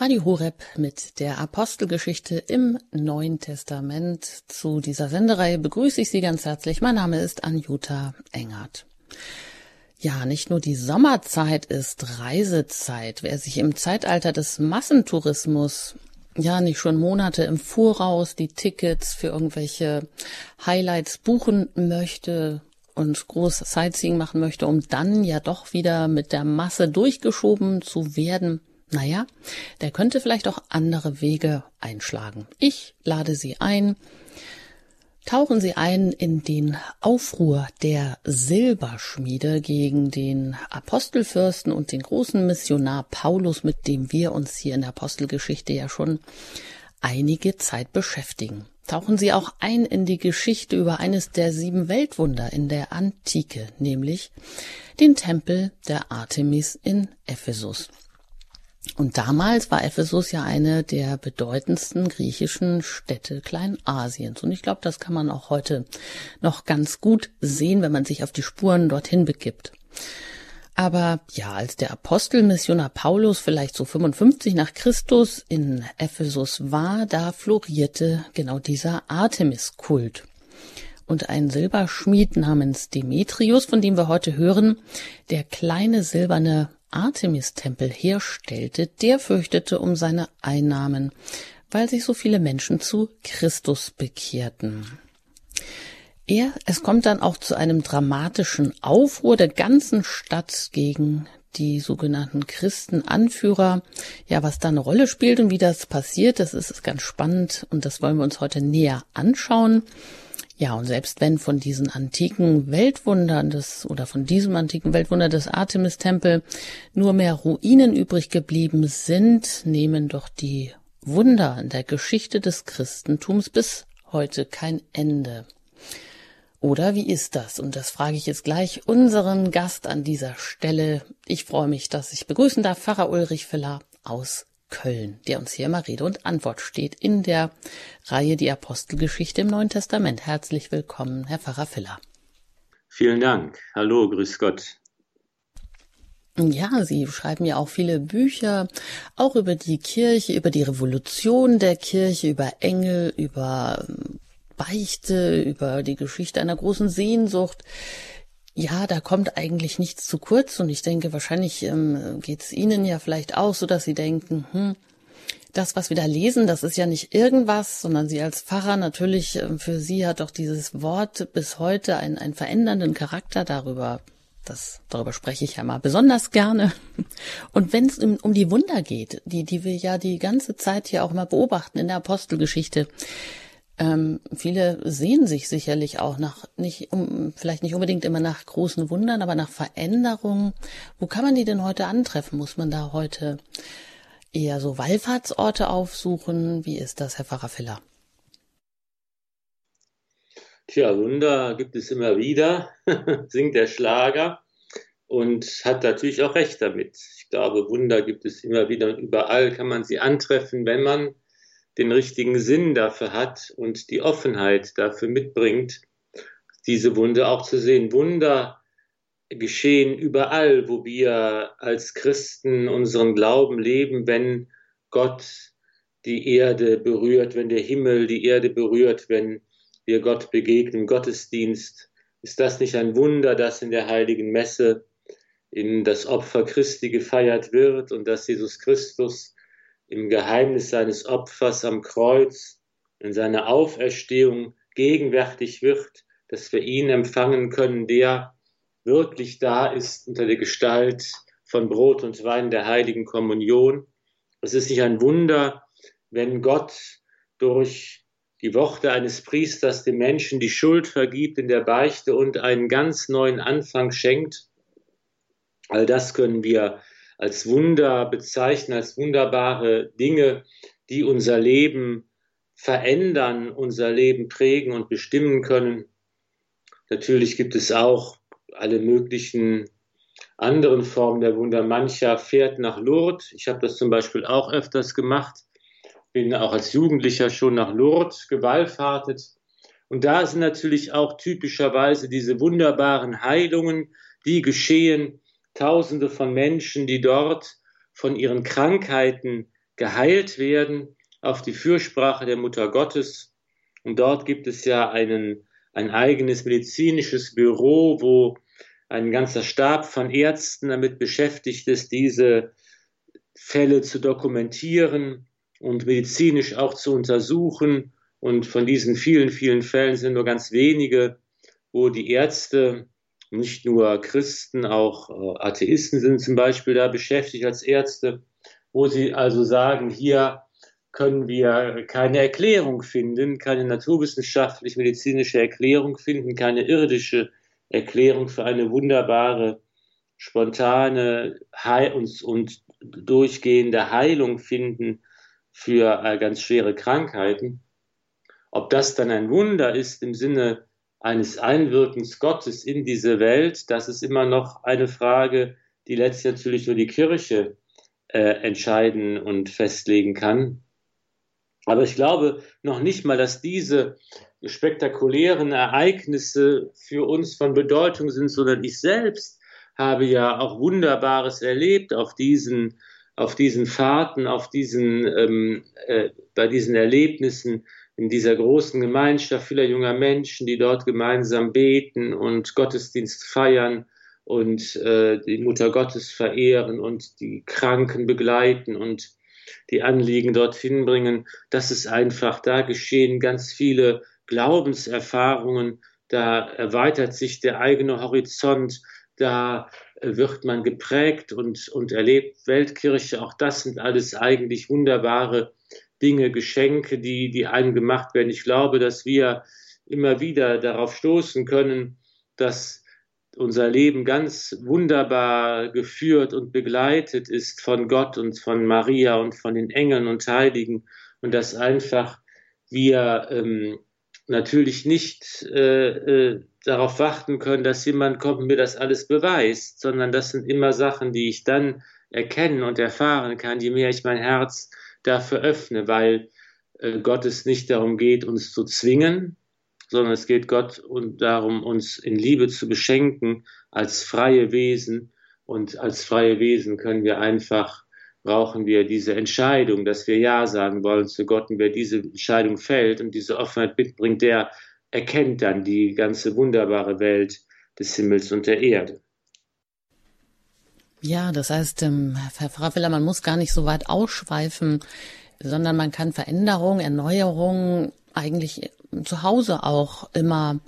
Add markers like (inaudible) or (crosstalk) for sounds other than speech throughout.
Radio Horeb mit der Apostelgeschichte im Neuen Testament. Zu dieser Sendereihe begrüße ich Sie ganz herzlich. Mein Name ist Anjuta Engert. Ja, nicht nur die Sommerzeit ist Reisezeit. Wer sich im Zeitalter des Massentourismus ja nicht schon Monate im Voraus die Tickets für irgendwelche Highlights buchen möchte und groß Sightseeing machen möchte, um dann ja doch wieder mit der Masse durchgeschoben zu werden, naja, der könnte vielleicht auch andere Wege einschlagen. Ich lade Sie ein, tauchen Sie ein in den Aufruhr der Silberschmiede gegen den Apostelfürsten und den großen Missionar Paulus, mit dem wir uns hier in der Apostelgeschichte ja schon einige Zeit beschäftigen. Tauchen Sie auch ein in die Geschichte über eines der sieben Weltwunder in der Antike, nämlich den Tempel der Artemis in Ephesus. Und damals war Ephesus ja eine der bedeutendsten griechischen Städte Kleinasiens. Und ich glaube, das kann man auch heute noch ganz gut sehen, wenn man sich auf die Spuren dorthin begibt. Aber ja, als der Apostelmissionar Paulus vielleicht so 55 nach Christus in Ephesus war, da florierte genau dieser Artemis-Kult. Und ein Silberschmied namens Demetrius, von dem wir heute hören, der kleine silberne Artemis-Tempel herstellte, der fürchtete um seine Einnahmen, weil sich so viele Menschen zu Christus bekehrten. Er, es kommt dann auch zu einem dramatischen Aufruhr der ganzen Stadt gegen die sogenannten Christenanführer. Ja, was da eine Rolle spielt und wie das passiert, das ist ganz spannend und das wollen wir uns heute näher anschauen. Ja, und selbst wenn von diesen antiken Weltwundern des, oder von diesem antiken Weltwunder des Artemis-Tempel nur mehr Ruinen übrig geblieben sind, nehmen doch die Wunder in der Geschichte des Christentums bis heute kein Ende. Oder wie ist das? Und das frage ich jetzt gleich unseren Gast an dieser Stelle. Ich freue mich, dass ich begrüßen darf, Pfarrer Ulrich Filler aus Köln, der uns hier immer Rede und Antwort steht in der Reihe Die Apostelgeschichte im Neuen Testament. Herzlich willkommen, Herr Pfarrer Filler. Vielen Dank. Hallo, grüß Gott. Ja, Sie schreiben ja auch viele Bücher, auch über die Kirche, über die Revolution der Kirche, über Engel, über Beichte, über die Geschichte einer großen Sehnsucht. Ja, da kommt eigentlich nichts zu kurz und ich denke, wahrscheinlich ähm, geht es Ihnen ja vielleicht auch so, dass Sie denken, hm, das, was wir da lesen, das ist ja nicht irgendwas, sondern Sie als Pfarrer natürlich, ähm, für Sie hat doch dieses Wort bis heute einen, einen verändernden Charakter darüber. Das, darüber spreche ich ja mal besonders gerne. Und wenn es um, um die Wunder geht, die, die wir ja die ganze Zeit hier auch mal beobachten in der Apostelgeschichte, ähm, viele sehen sich sicherlich auch nach, nicht, um, vielleicht nicht unbedingt immer nach großen Wundern, aber nach Veränderungen. Wo kann man die denn heute antreffen? Muss man da heute eher so Wallfahrtsorte aufsuchen? Wie ist das, Herr Pfarrer Filler? Tja, Wunder gibt es immer wieder, (laughs) singt der Schlager und hat natürlich auch recht damit. Ich glaube, Wunder gibt es immer wieder und überall kann man sie antreffen, wenn man den richtigen Sinn dafür hat und die Offenheit dafür mitbringt, diese Wunder auch zu sehen. Wunder geschehen überall, wo wir als Christen unseren Glauben leben, wenn Gott die Erde berührt, wenn der Himmel die Erde berührt, wenn wir Gott begegnen, Gottesdienst. Ist das nicht ein Wunder, dass in der heiligen Messe in das Opfer Christi gefeiert wird und dass Jesus Christus im Geheimnis seines Opfers am Kreuz, in seiner Auferstehung gegenwärtig wird, dass wir ihn empfangen können, der wirklich da ist unter der Gestalt von Brot und Wein der heiligen Kommunion. Es ist nicht ein Wunder, wenn Gott durch die Worte eines Priesters dem Menschen die Schuld vergibt in der Beichte und einen ganz neuen Anfang schenkt. All das können wir als Wunder bezeichnen, als wunderbare Dinge, die unser Leben verändern, unser Leben prägen und bestimmen können. Natürlich gibt es auch alle möglichen anderen Formen der Wunder. Mancher fährt nach Lourdes. Ich habe das zum Beispiel auch öfters gemacht. Bin auch als Jugendlicher schon nach Lourdes gewallfahrtet. Und da sind natürlich auch typischerweise diese wunderbaren Heilungen, die geschehen, Tausende von Menschen, die dort von ihren Krankheiten geheilt werden auf die Fürsprache der Mutter Gottes. Und dort gibt es ja einen, ein eigenes medizinisches Büro, wo ein ganzer Stab von Ärzten damit beschäftigt ist, diese Fälle zu dokumentieren und medizinisch auch zu untersuchen. Und von diesen vielen, vielen Fällen sind nur ganz wenige, wo die Ärzte, nicht nur Christen, auch äh, Atheisten sind zum Beispiel da beschäftigt als Ärzte, wo sie also sagen, hier können wir keine Erklärung finden, keine naturwissenschaftlich-medizinische Erklärung finden, keine irdische Erklärung für eine wunderbare, spontane Heil und, und durchgehende Heilung finden für äh, ganz schwere Krankheiten. Ob das dann ein Wunder ist im Sinne eines Einwirkens Gottes in diese Welt, das ist immer noch eine Frage, die letztlich natürlich nur die Kirche äh, entscheiden und festlegen kann. Aber ich glaube noch nicht mal, dass diese spektakulären Ereignisse für uns von Bedeutung sind, sondern ich selbst habe ja auch Wunderbares erlebt auf diesen, auf diesen Fahrten, auf diesen, ähm, äh, bei diesen Erlebnissen in dieser großen Gemeinschaft vieler junger Menschen, die dort gemeinsam beten und Gottesdienst feiern und äh, die Mutter Gottes verehren und die Kranken begleiten und die Anliegen dorthin bringen. Das ist einfach, da geschehen ganz viele Glaubenserfahrungen, da erweitert sich der eigene Horizont, da äh, wird man geprägt und, und erlebt Weltkirche. Auch das sind alles eigentlich wunderbare Dinge, Geschenke, die, die einem gemacht werden. Ich glaube, dass wir immer wieder darauf stoßen können, dass unser Leben ganz wunderbar geführt und begleitet ist von Gott und von Maria und von den Engeln und Heiligen und dass einfach wir ähm, natürlich nicht äh, äh, darauf warten können, dass jemand kommt und mir das alles beweist, sondern das sind immer Sachen, die ich dann erkennen und erfahren kann, je mehr ich mein Herz dafür öffne, weil äh, Gott es nicht darum geht, uns zu zwingen, sondern es geht Gott darum, uns in Liebe zu beschenken als freie Wesen. Und als freie Wesen können wir einfach, brauchen wir diese Entscheidung, dass wir Ja sagen wollen zu Gott. Und wer diese Entscheidung fällt und diese Offenheit mitbringt, der erkennt dann die ganze wunderbare Welt des Himmels und der Erde. Ja, das heißt, ähm, Herr Pfarrer man muss gar nicht so weit ausschweifen, sondern man kann Veränderung, Erneuerung eigentlich zu Hause auch immer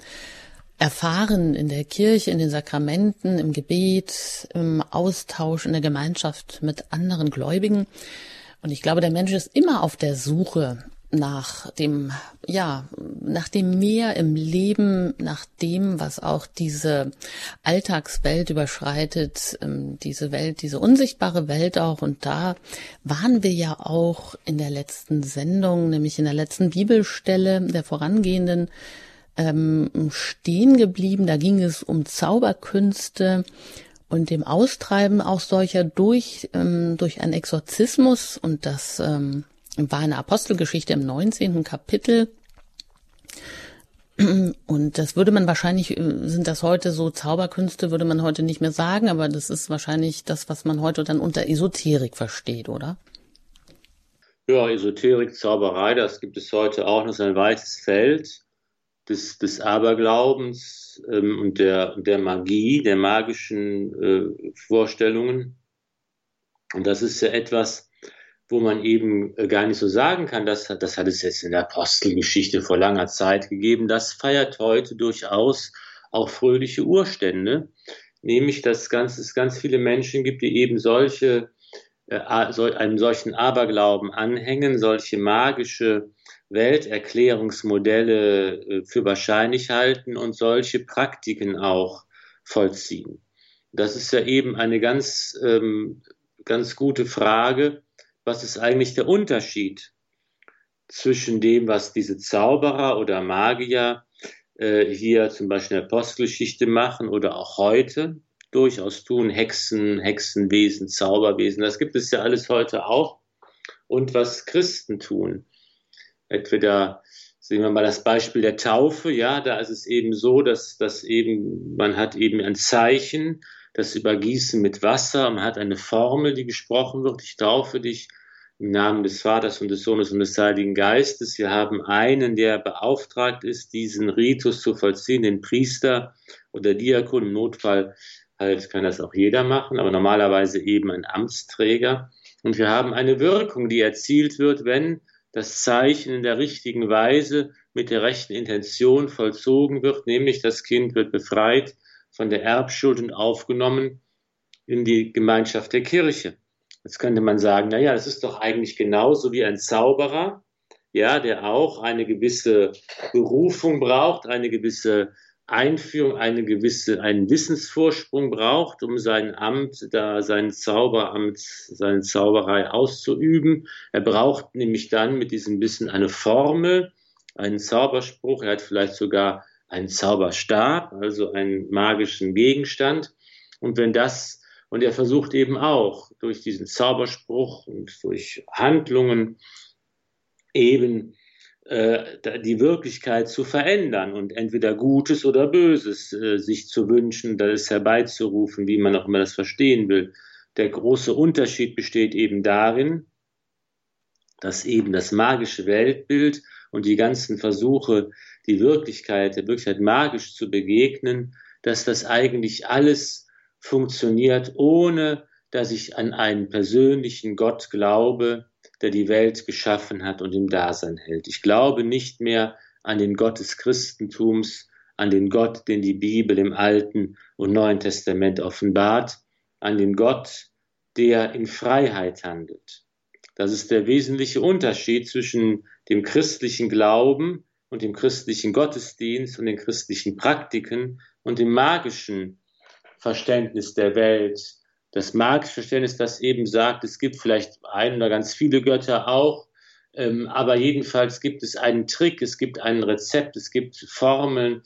erfahren in der Kirche, in den Sakramenten, im Gebet, im Austausch, in der Gemeinschaft mit anderen Gläubigen. Und ich glaube, der Mensch ist immer auf der Suche nach dem, ja, nach dem Mehr im Leben, nach dem, was auch diese Alltagswelt überschreitet, ähm, diese Welt, diese unsichtbare Welt auch. Und da waren wir ja auch in der letzten Sendung, nämlich in der letzten Bibelstelle der vorangehenden, ähm, stehen geblieben. Da ging es um Zauberkünste und dem Austreiben auch solcher durch, ähm, durch einen Exorzismus und das, ähm, war eine Apostelgeschichte im 19. Kapitel. (clears throat) Und das würde man wahrscheinlich, äh, sind das heute so Zauberkünste, würde man heute nicht mehr sagen, aber das ist wahrscheinlich das, was man heute dann unter Esoterik versteht, oder? Ja, Esoterik, Zauberei, das gibt es heute auch noch, so ein weites Feld des, des Aberglaubens ähm, und der, der Magie, der magischen äh, Vorstellungen. Und das ist ja etwas, wo man eben äh, gar nicht so sagen kann, dass, das hat es jetzt in der Apostelgeschichte vor langer Zeit gegeben, das feiert heute durchaus auch fröhliche Urstände, nämlich dass ganz, es ganz viele Menschen gibt, die eben solche, äh, einem solchen Aberglauben anhängen, solche magische Welterklärungsmodelle äh, für wahrscheinlich halten und solche Praktiken auch vollziehen. Das ist ja eben eine ganz, ähm, ganz gute Frage, was ist eigentlich der Unterschied zwischen dem, was diese Zauberer oder Magier äh, hier zum Beispiel in der Apostelgeschichte machen oder auch heute durchaus tun, Hexen, Hexenwesen, Zauberwesen, das gibt es ja alles heute auch. Und was Christen tun. Entweder sehen wir mal das Beispiel der Taufe, ja, da ist es eben so, dass, dass eben, man hat eben ein Zeichen, das Übergießen mit Wasser, man hat eine Formel, die gesprochen wird, ich taufe dich im Namen des Vaters und des Sohnes und des Heiligen Geistes. Wir haben einen, der beauftragt ist, diesen Ritus zu vollziehen, den Priester oder Diakon. Im Notfall halt kann das auch jeder machen, aber normalerweise eben ein Amtsträger. Und wir haben eine Wirkung, die erzielt wird, wenn das Zeichen in der richtigen Weise mit der rechten Intention vollzogen wird, nämlich das Kind wird befreit von der Erbschuld und aufgenommen in die Gemeinschaft der Kirche. Jetzt könnte man sagen, na ja, das ist doch eigentlich genauso wie ein Zauberer, ja, der auch eine gewisse Berufung braucht, eine gewisse Einführung, eine gewisse, einen Wissensvorsprung braucht, um sein Amt, da sein Zauberamt, seine Zauberei auszuüben. Er braucht nämlich dann mit diesem Wissen eine Formel, einen Zauberspruch. Er hat vielleicht sogar einen Zauberstab, also einen magischen Gegenstand. Und wenn das und er versucht eben auch durch diesen Zauberspruch und durch Handlungen eben äh, die Wirklichkeit zu verändern und entweder Gutes oder Böses äh, sich zu wünschen, das herbeizurufen, wie man auch immer das verstehen will. Der große Unterschied besteht eben darin, dass eben das magische Weltbild und die ganzen Versuche, die Wirklichkeit, der Wirklichkeit magisch zu begegnen, dass das eigentlich alles funktioniert, ohne dass ich an einen persönlichen Gott glaube, der die Welt geschaffen hat und im Dasein hält. Ich glaube nicht mehr an den Gott des Christentums, an den Gott, den die Bibel im Alten und Neuen Testament offenbart, an den Gott, der in Freiheit handelt. Das ist der wesentliche Unterschied zwischen dem christlichen Glauben und dem christlichen Gottesdienst und den christlichen Praktiken und dem magischen Verständnis der Welt, das Marxverständnis, das eben sagt, es gibt vielleicht ein oder ganz viele Götter auch, ähm, aber jedenfalls gibt es einen Trick, es gibt ein Rezept, es gibt Formeln,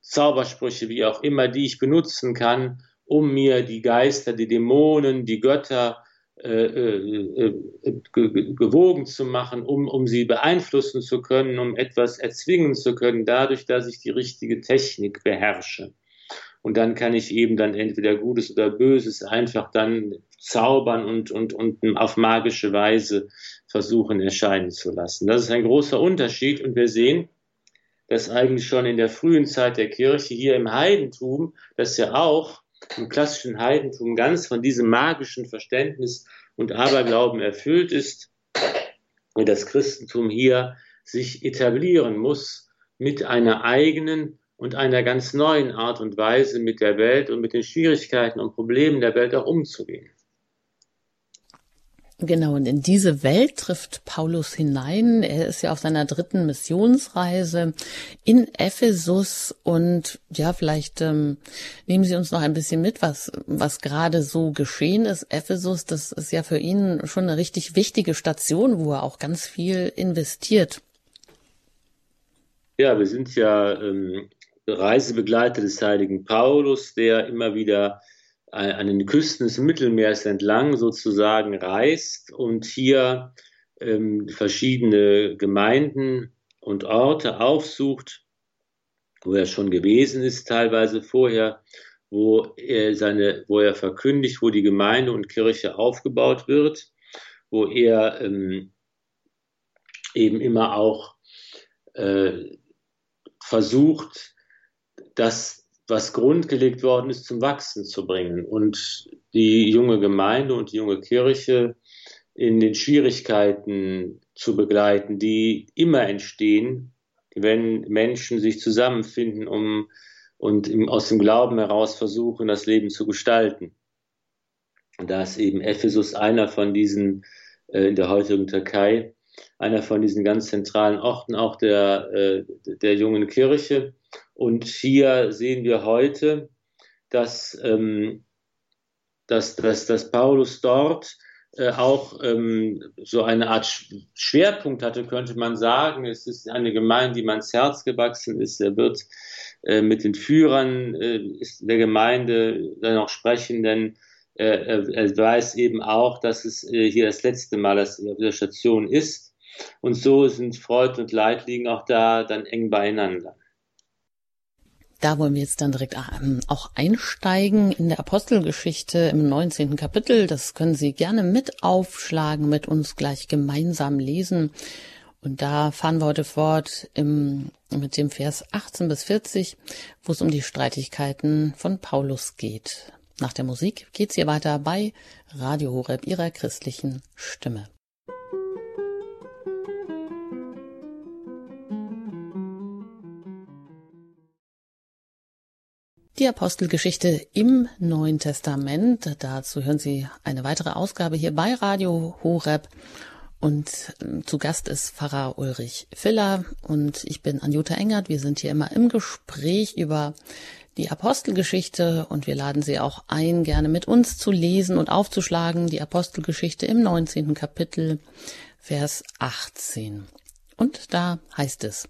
Zaubersprüche, wie auch immer, die ich benutzen kann, um mir die Geister, die Dämonen, die Götter gewogen zu machen, um, um sie beeinflussen zu können, um etwas erzwingen zu können, dadurch, dass ich die richtige Technik beherrsche. Und dann kann ich eben dann entweder Gutes oder Böses einfach dann zaubern und, und, und auf magische Weise versuchen erscheinen zu lassen. Das ist ein großer Unterschied und wir sehen, dass eigentlich schon in der frühen Zeit der Kirche hier im Heidentum, das ja auch im klassischen Heidentum ganz von diesem magischen Verständnis und Aberglauben erfüllt ist, das Christentum hier sich etablieren muss mit einer eigenen und einer ganz neuen Art und Weise mit der Welt und mit den Schwierigkeiten und Problemen der Welt auch umzugehen. Genau, und in diese Welt trifft Paulus hinein. Er ist ja auf seiner dritten Missionsreise in Ephesus und ja, vielleicht ähm, nehmen Sie uns noch ein bisschen mit, was, was gerade so geschehen ist. Ephesus, das ist ja für ihn schon eine richtig wichtige Station, wo er auch ganz viel investiert. Ja, wir sind ja ähm, Reisebegleiter des heiligen Paulus, der immer wieder an den Küsten des Mittelmeers entlang sozusagen reist und hier ähm, verschiedene Gemeinden und Orte aufsucht, wo er schon gewesen ist, teilweise vorher, wo er seine, wo er verkündigt, wo die Gemeinde und Kirche aufgebaut wird, wo er ähm, eben immer auch äh, versucht, das, was grundgelegt worden ist, zum Wachsen zu bringen und die junge Gemeinde und die junge Kirche in den Schwierigkeiten zu begleiten, die immer entstehen, wenn Menschen sich zusammenfinden um, und im, aus dem Glauben heraus versuchen, das Leben zu gestalten. Da ist eben Ephesus einer von diesen äh, in der heutigen Türkei, einer von diesen ganz zentralen Orten auch der, äh, der jungen Kirche. Und hier sehen wir heute, dass, ähm, dass, dass, dass Paulus dort äh, auch ähm, so eine Art Schwerpunkt hatte, könnte man sagen. Es ist eine Gemeinde, die man ins Herz gewachsen ist. Er wird äh, mit den Führern äh, der Gemeinde dann auch sprechen, denn äh, er, er weiß eben auch, dass es äh, hier das letzte Mal, dass er auf dieser Station ist. Und so sind Freud und Leid liegen auch da dann eng beieinander. Da wollen wir jetzt dann direkt ähm, auch einsteigen in der Apostelgeschichte im 19. Kapitel. Das können Sie gerne mit aufschlagen, mit uns gleich gemeinsam lesen. Und da fahren wir heute fort im, mit dem Vers 18 bis 40, wo es um die Streitigkeiten von Paulus geht. Nach der Musik geht's hier weiter bei Radio Horeb, ihrer christlichen Stimme. Die Apostelgeschichte im Neuen Testament. Dazu hören Sie eine weitere Ausgabe hier bei Radio Horeb. Und ähm, zu Gast ist Pfarrer Ulrich Filler und ich bin Anjuta Engert. Wir sind hier immer im Gespräch über die Apostelgeschichte und wir laden Sie auch ein, gerne mit uns zu lesen und aufzuschlagen. Die Apostelgeschichte im 19. Kapitel, Vers 18. Und da heißt es,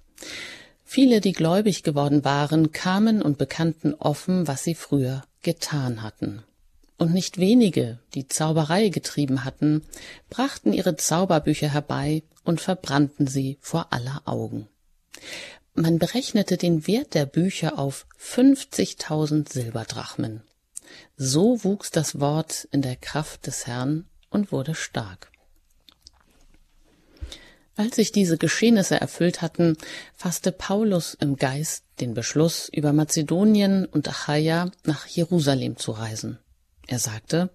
Viele, die gläubig geworden waren, kamen und bekannten offen, was sie früher getan hatten. Und nicht wenige, die Zauberei getrieben hatten, brachten ihre Zauberbücher herbei und verbrannten sie vor aller Augen. Man berechnete den Wert der Bücher auf 50.000 Silberdrachmen. So wuchs das Wort in der Kraft des Herrn und wurde stark. Als sich diese Geschehnisse erfüllt hatten, fasste Paulus im Geist den Beschluss, über Mazedonien und Achaia nach Jerusalem zu reisen. Er sagte,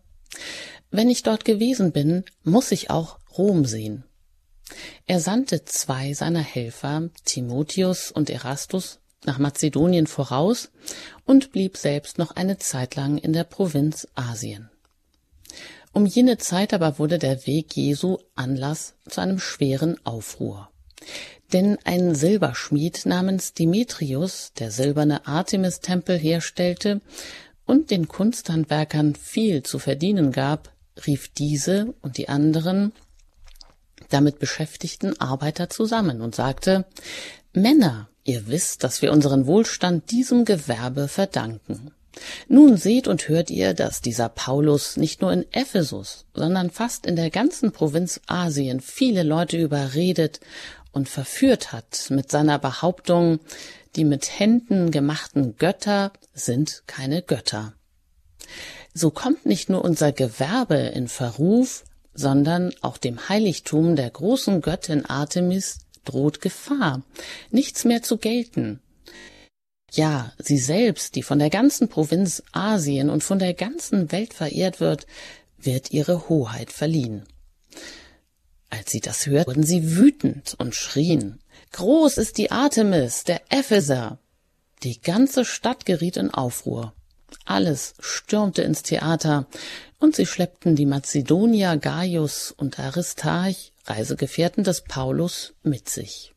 wenn ich dort gewesen bin, muss ich auch Rom sehen. Er sandte zwei seiner Helfer, Timotheus und Erastus, nach Mazedonien voraus und blieb selbst noch eine Zeit lang in der Provinz Asien. Um jene Zeit aber wurde der Weg Jesu Anlass zu einem schweren Aufruhr. Denn ein Silberschmied namens Demetrius, der silberne Artemis-Tempel herstellte und den Kunsthandwerkern viel zu verdienen gab, rief diese und die anderen damit beschäftigten Arbeiter zusammen und sagte, Männer, ihr wisst, dass wir unseren Wohlstand diesem Gewerbe verdanken. Nun seht und hört ihr, dass dieser Paulus nicht nur in Ephesus, sondern fast in der ganzen Provinz Asien viele Leute überredet und verführt hat mit seiner Behauptung, die mit Händen gemachten Götter sind keine Götter. So kommt nicht nur unser Gewerbe in Verruf, sondern auch dem Heiligtum der großen Göttin Artemis droht Gefahr, nichts mehr zu gelten, ja, sie selbst, die von der ganzen Provinz Asien und von der ganzen Welt verehrt wird, wird ihre Hoheit verliehen. Als sie das hörten, wurden sie wütend und schrien, Groß ist die Artemis, der Epheser! Die ganze Stadt geriet in Aufruhr. Alles stürmte ins Theater, und sie schleppten die Mazedonier Gaius und Aristarch, Reisegefährten des Paulus, mit sich.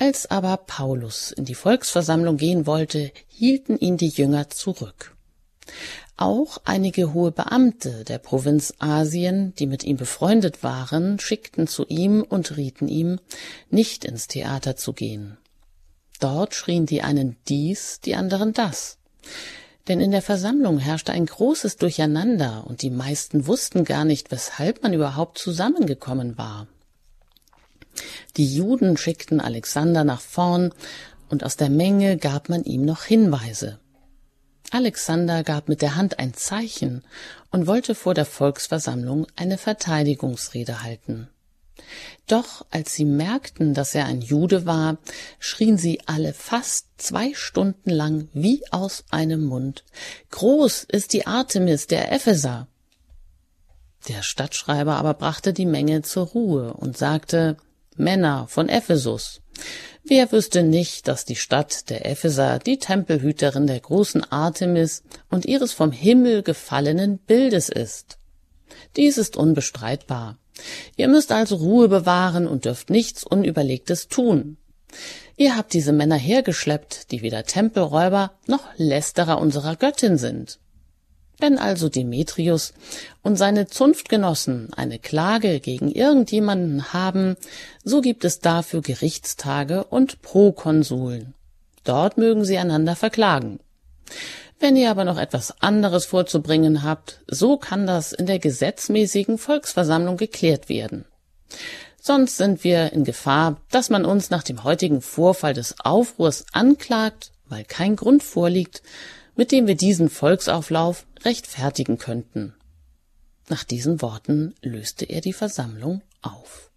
Als aber Paulus in die Volksversammlung gehen wollte, hielten ihn die Jünger zurück. Auch einige hohe Beamte der Provinz Asien, die mit ihm befreundet waren, schickten zu ihm und rieten ihm, nicht ins Theater zu gehen. Dort schrien die einen dies, die anderen das. Denn in der Versammlung herrschte ein großes Durcheinander, und die meisten wussten gar nicht, weshalb man überhaupt zusammengekommen war. Die Juden schickten Alexander nach vorn, und aus der Menge gab man ihm noch Hinweise. Alexander gab mit der Hand ein Zeichen und wollte vor der Volksversammlung eine Verteidigungsrede halten. Doch als sie merkten, dass er ein Jude war, schrien sie alle fast zwei Stunden lang wie aus einem Mund Groß ist die Artemis der Epheser. Der Stadtschreiber aber brachte die Menge zur Ruhe und sagte Männer von Ephesus. Wer wüsste nicht, dass die Stadt der Epheser die Tempelhüterin der großen Artemis und ihres vom Himmel gefallenen Bildes ist? Dies ist unbestreitbar. Ihr müsst also Ruhe bewahren und dürft nichts Unüberlegtes tun. Ihr habt diese Männer hergeschleppt, die weder Tempelräuber noch Lästerer unserer Göttin sind. Wenn also Demetrius und seine Zunftgenossen eine Klage gegen irgendjemanden haben, so gibt es dafür Gerichtstage und Prokonsuln. Dort mögen sie einander verklagen. Wenn ihr aber noch etwas anderes vorzubringen habt, so kann das in der gesetzmäßigen Volksversammlung geklärt werden. Sonst sind wir in Gefahr, dass man uns nach dem heutigen Vorfall des Aufruhrs anklagt, weil kein Grund vorliegt, mit dem wir diesen Volksauflauf rechtfertigen könnten. Nach diesen Worten löste er die Versammlung auf.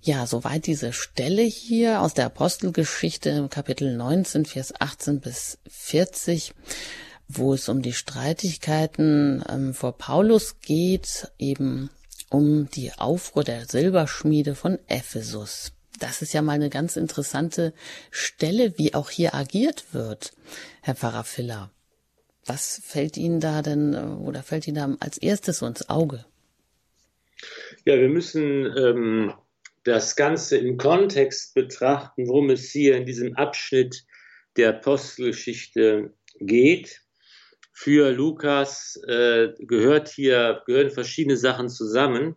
Ja, soweit diese Stelle hier aus der Apostelgeschichte im Kapitel 19, Vers 18 bis 40, wo es um die Streitigkeiten ähm, vor Paulus geht, eben um die Aufruhr der Silberschmiede von Ephesus. Das ist ja mal eine ganz interessante Stelle, wie auch hier agiert wird, Herr Pfarrer Filler. Was fällt Ihnen da denn äh, oder fällt Ihnen da als erstes so ins Auge? Ja, wir müssen ähm, das Ganze im Kontext betrachten, worum es hier in diesem Abschnitt der Apostelgeschichte geht. Für Lukas äh, gehört hier, gehören verschiedene Sachen zusammen.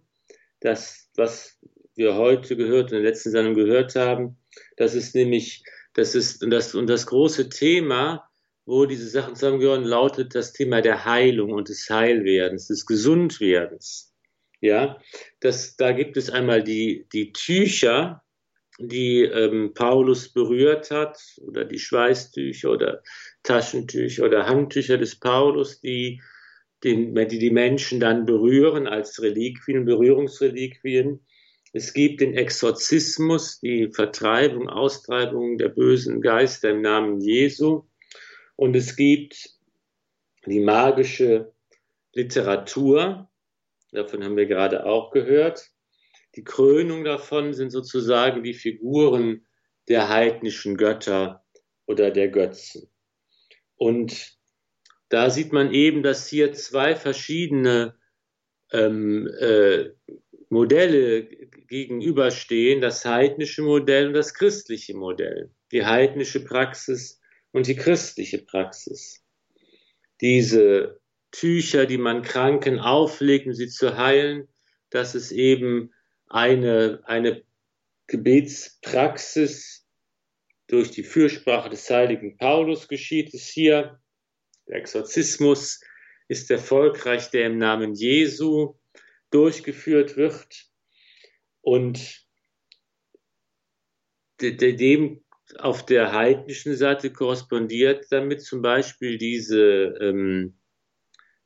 Das, was wir heute gehört in der letzten Sendung gehört haben, das ist nämlich, das ist, und das, und das große Thema, wo diese Sachen zusammengehören, lautet das Thema der Heilung und des Heilwerdens, des Gesundwerdens. Ja, das, da gibt es einmal die, die Tücher, die ähm, Paulus berührt hat, oder die Schweißtücher oder Taschentücher oder Handtücher des Paulus, die, den, die die Menschen dann berühren als Reliquien, Berührungsreliquien. Es gibt den Exorzismus, die Vertreibung, Austreibung der bösen Geister im Namen Jesu. Und es gibt die magische Literatur, davon haben wir gerade auch gehört. Die Krönung davon sind sozusagen die Figuren der heidnischen Götter oder der Götzen. Und da sieht man eben, dass hier zwei verschiedene ähm, äh, Modelle gegenüberstehen, das heidnische Modell und das christliche Modell. Die heidnische Praxis und die christliche Praxis. Diese Tücher, die man Kranken auflegt, um sie zu heilen, das ist eben eine, eine Gebetspraxis durch die Fürsprache des heiligen Paulus geschieht es hier. Der Exorzismus ist erfolgreich, der im Namen Jesu durchgeführt wird und dem auf der heidnischen Seite korrespondiert damit zum Beispiel diese, ähm,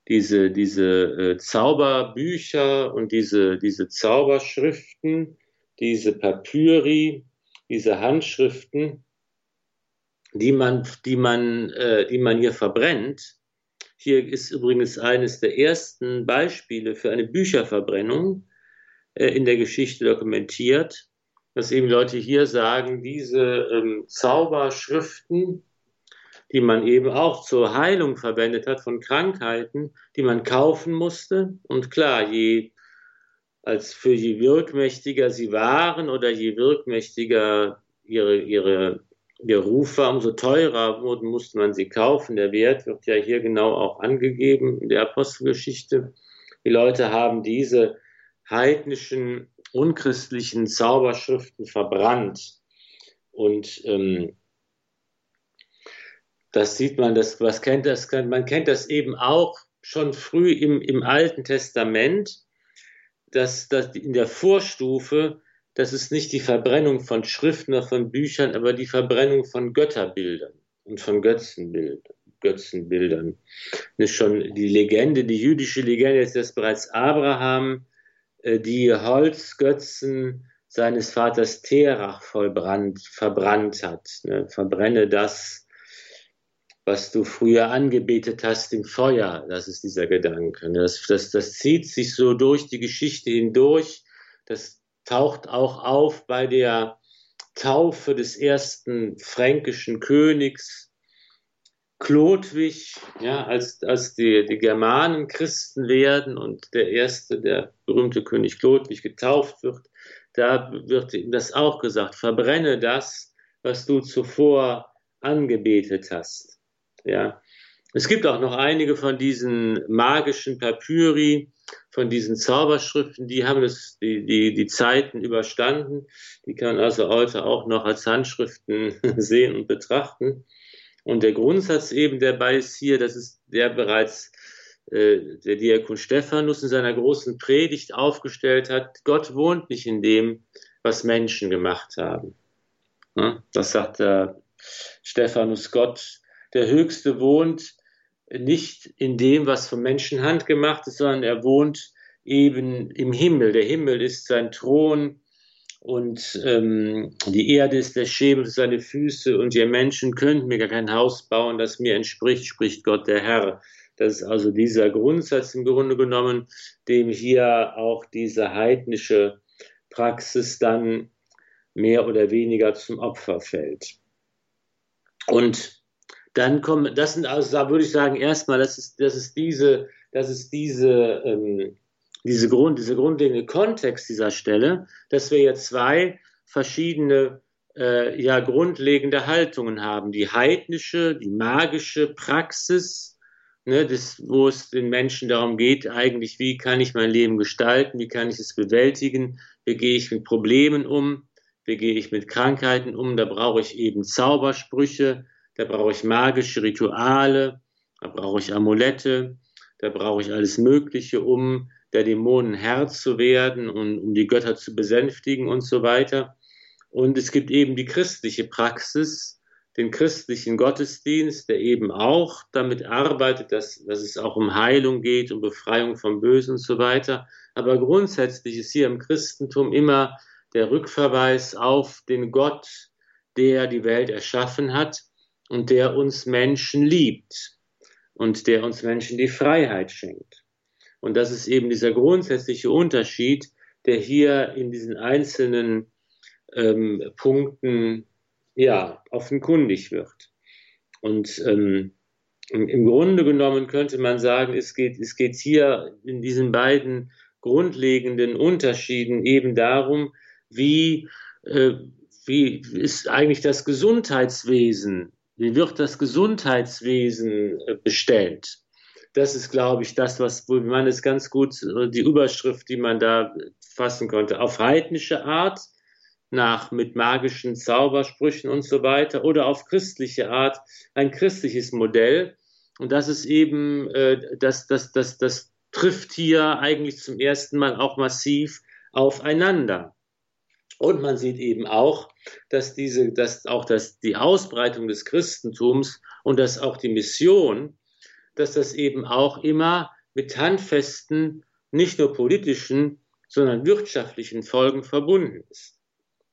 diese, diese äh, Zauberbücher und diese, diese Zauberschriften, diese Papyri, diese Handschriften, die man, die man, äh, die man hier verbrennt. Hier ist übrigens eines der ersten Beispiele für eine Bücherverbrennung äh, in der Geschichte dokumentiert dass eben Leute hier sagen, diese ähm, Zauberschriften, die man eben auch zur Heilung verwendet hat von Krankheiten, die man kaufen musste. Und klar, je als für je wirkmächtiger sie waren oder je wirkmächtiger ihre, ihre, ihr Ruf war, umso teurer wurden, musste man sie kaufen. Der Wert wird ja hier genau auch angegeben in der Apostelgeschichte. Die Leute haben diese heidnischen unchristlichen Zauberschriften verbrannt. Und ähm, das sieht man, das, was kennt das, man kennt das eben auch schon früh im, im Alten Testament, dass, dass in der Vorstufe, das ist nicht die Verbrennung von Schriften oder von Büchern, aber die Verbrennung von Götterbildern und von Götzenbildern. Götzenbildern. Das ist schon die Legende, die jüdische Legende ist, dass bereits Abraham äh, die Holzgötzen seines Vaters Terach vollbrannt, verbrannt hat. Ne? Verbrenne das, was du früher angebetet hast im Feuer. Das ist dieser Gedanke. Ne? Das, das, das zieht sich so durch die Geschichte hindurch. Das taucht auch auf bei der Taufe des ersten fränkischen Königs Chlodwig, ja, als, als die, die Germanen Christen werden und der erste, der berühmte König Chlodwig getauft wird, da wird ihm das auch gesagt, verbrenne das, was du zuvor angebetet hast. Ja. Es gibt auch noch einige von diesen magischen Papyri, von diesen Zauberschriften, die haben das, die, die, die Zeiten überstanden. Die kann man also heute auch noch als Handschriften (laughs) sehen und betrachten. Und der Grundsatz eben dabei ist hier, das ist der bereits äh, der Diakon Stephanus in seiner großen Predigt aufgestellt hat, Gott wohnt nicht in dem, was Menschen gemacht haben. Ja, das sagt er Stephanus Gott. Der Höchste wohnt nicht in dem, was von Menschenhand gemacht ist, sondern er wohnt eben im Himmel. Der Himmel ist sein Thron und ähm, die Erde ist der Schemel seine Füße und ihr Menschen könnt mir gar kein Haus bauen, das mir entspricht, spricht Gott der Herr. Das ist also dieser Grundsatz im Grunde genommen, dem hier auch diese heidnische Praxis dann mehr oder weniger zum Opfer fällt. Und dann kommen, das sind also, da würde ich sagen, erstmal, das ist, das ist diese, das ist diese, ähm, diese Grund, dieser grundlegende Kontext dieser Stelle, dass wir jetzt zwei verschiedene, äh, ja, grundlegende Haltungen haben. Die heidnische, die magische Praxis, ne, das, wo es den Menschen darum geht, eigentlich, wie kann ich mein Leben gestalten, wie kann ich es bewältigen, wie gehe ich mit Problemen um, wie gehe ich mit Krankheiten um, da brauche ich eben Zaubersprüche, da brauche ich magische Rituale, da brauche ich Amulette, da brauche ich alles Mögliche, um der Dämonen Herr zu werden und um die Götter zu besänftigen und so weiter. Und es gibt eben die christliche Praxis, den christlichen Gottesdienst, der eben auch damit arbeitet, dass, dass es auch um Heilung geht, um Befreiung vom Bösen und so weiter. Aber grundsätzlich ist hier im Christentum immer der Rückverweis auf den Gott, der die Welt erschaffen hat und der uns Menschen liebt und der uns Menschen die Freiheit schenkt. Und das ist eben dieser grundsätzliche Unterschied, der hier in diesen einzelnen ähm, Punkten ja offenkundig wird. Und ähm, im Grunde genommen könnte man sagen, es geht, es geht hier in diesen beiden grundlegenden Unterschieden eben darum, wie, äh, wie ist eigentlich das Gesundheitswesen wie wird das Gesundheitswesen äh, bestellt? Das ist, glaube ich, das, was wo man es ganz gut, äh, die Überschrift, die man da fassen konnte, auf heidnische Art, nach mit magischen Zaubersprüchen und so weiter, oder auf christliche Art, ein christliches Modell. Und das ist eben, äh, das, das, das, das trifft hier eigentlich zum ersten Mal auch massiv aufeinander. Und man sieht eben auch, dass diese, dass auch das, die Ausbreitung des Christentums und dass auch die Mission, dass das eben auch immer mit handfesten, nicht nur politischen, sondern wirtschaftlichen Folgen verbunden ist.